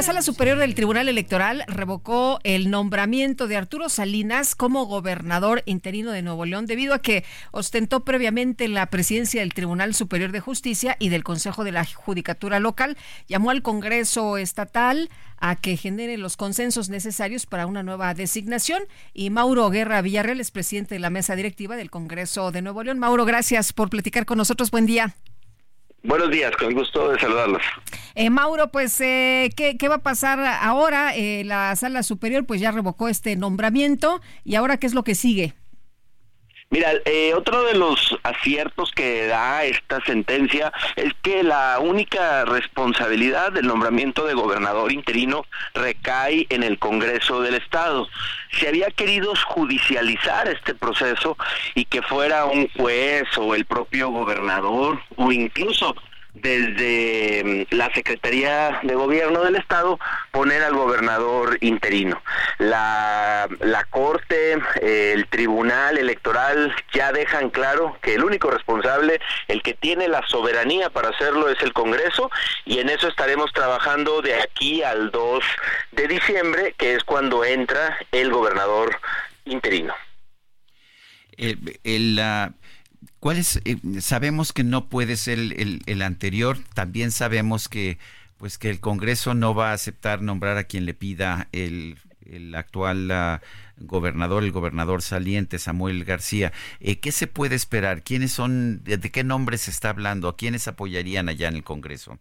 La Sala Superior del Tribunal Electoral revocó el nombramiento de Arturo Salinas como gobernador interino de Nuevo León debido a que ostentó previamente la presidencia del Tribunal Superior de Justicia y del Consejo de la Judicatura Local. Llamó al Congreso Estatal a que genere los consensos necesarios para una nueva designación. Y Mauro Guerra Villarreal es presidente de la mesa directiva del Congreso de Nuevo León. Mauro, gracias por platicar con nosotros. Buen día. Buenos días, con gusto de saludarlos. Eh, Mauro, pues, eh, ¿qué, ¿qué, va a pasar ahora? Eh, la sala superior pues ya revocó este nombramiento y ahora ¿qué es lo que sigue? Mira, eh, otro de los aciertos que da esta sentencia es que la única responsabilidad del nombramiento de gobernador interino recae en el Congreso del Estado. Se había querido judicializar este proceso y que fuera un juez o el propio gobernador o incluso desde mm, la Secretaría de Gobierno del Estado poner al gobernador interino. La, la Corte, el Tribunal Electoral ya dejan claro que el único responsable, el que tiene la soberanía para hacerlo es el Congreso y en eso estaremos trabajando de aquí al 2 de diciembre, que es cuando entra el gobernador interino. El. Eh, sabemos que no puede ser el, el, anterior, también sabemos que pues que el Congreso no va a aceptar nombrar a quien le pida el, el actual uh, gobernador, el gobernador saliente, Samuel García. Eh, ¿Qué se puede esperar? ¿Quiénes son, de, de qué nombres se está hablando? ¿A quiénes apoyarían allá en el Congreso?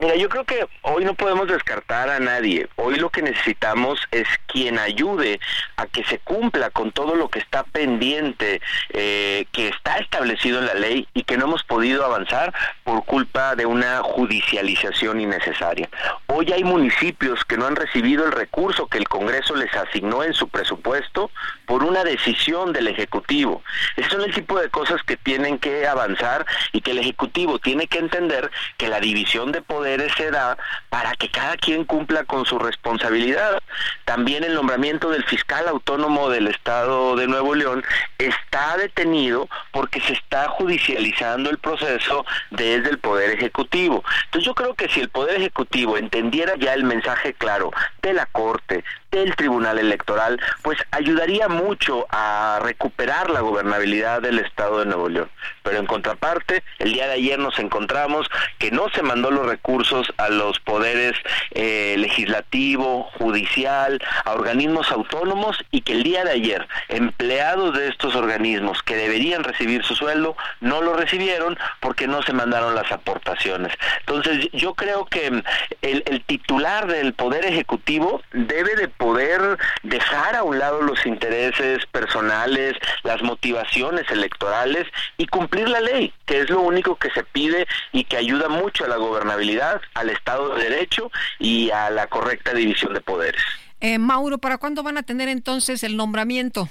Mira, yo creo que hoy no podemos descartar a nadie. Hoy lo que necesitamos es quien ayude a que se cumpla con todo lo que está pendiente, eh, que está establecido en la ley y que no hemos podido avanzar por culpa de una judicialización innecesaria. Hoy hay municipios que no han recibido el recurso que el Congreso les asignó en su presupuesto por una decisión del Ejecutivo. Esos son el tipo de cosas que tienen que avanzar y que el Ejecutivo tiene que entender que la división de poder se da para que cada quien cumpla con su responsabilidad. También el nombramiento del fiscal autónomo del Estado de Nuevo León está detenido porque se está judicializando el proceso desde el Poder Ejecutivo. Entonces yo creo que si el Poder Ejecutivo entendiera ya el mensaje claro de la Corte, del Tribunal Electoral, pues ayudaría mucho a recuperar la gobernabilidad del Estado de Nuevo León. Pero en contraparte, el día de ayer nos encontramos que no se mandó los recursos a los poderes eh, legislativo, judicial, a organismos autónomos y que el día de ayer empleados de estos organismos que deberían recibir su sueldo no lo recibieron porque no se mandaron las aportaciones. Entonces yo creo que el, el titular del Poder Ejecutivo debe de poder dejar a un lado los intereses personales, las motivaciones electorales y cumplir la ley, que es lo único que se pide y que ayuda mucho a la gobernabilidad, al Estado de Derecho y a la correcta división de poderes. Eh, Mauro, ¿para cuándo van a tener entonces el nombramiento?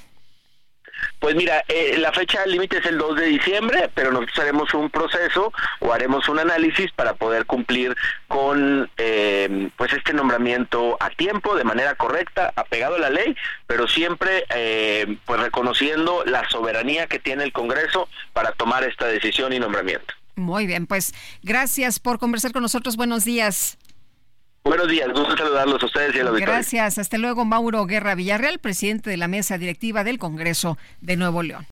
Pues mira, eh, la fecha límite es el 2 de diciembre, pero nosotros haremos un proceso o haremos un análisis para poder cumplir con eh, pues este nombramiento a tiempo, de manera correcta, apegado a la ley, pero siempre eh, pues reconociendo la soberanía que tiene el Congreso para tomar esta decisión y nombramiento. Muy bien, pues gracias por conversar con nosotros. Buenos días. Buenos días, gusto saludarlos a ustedes y a la auditorio. Gracias. Hasta luego, Mauro Guerra Villarreal, presidente de la mesa directiva del Congreso de Nuevo León.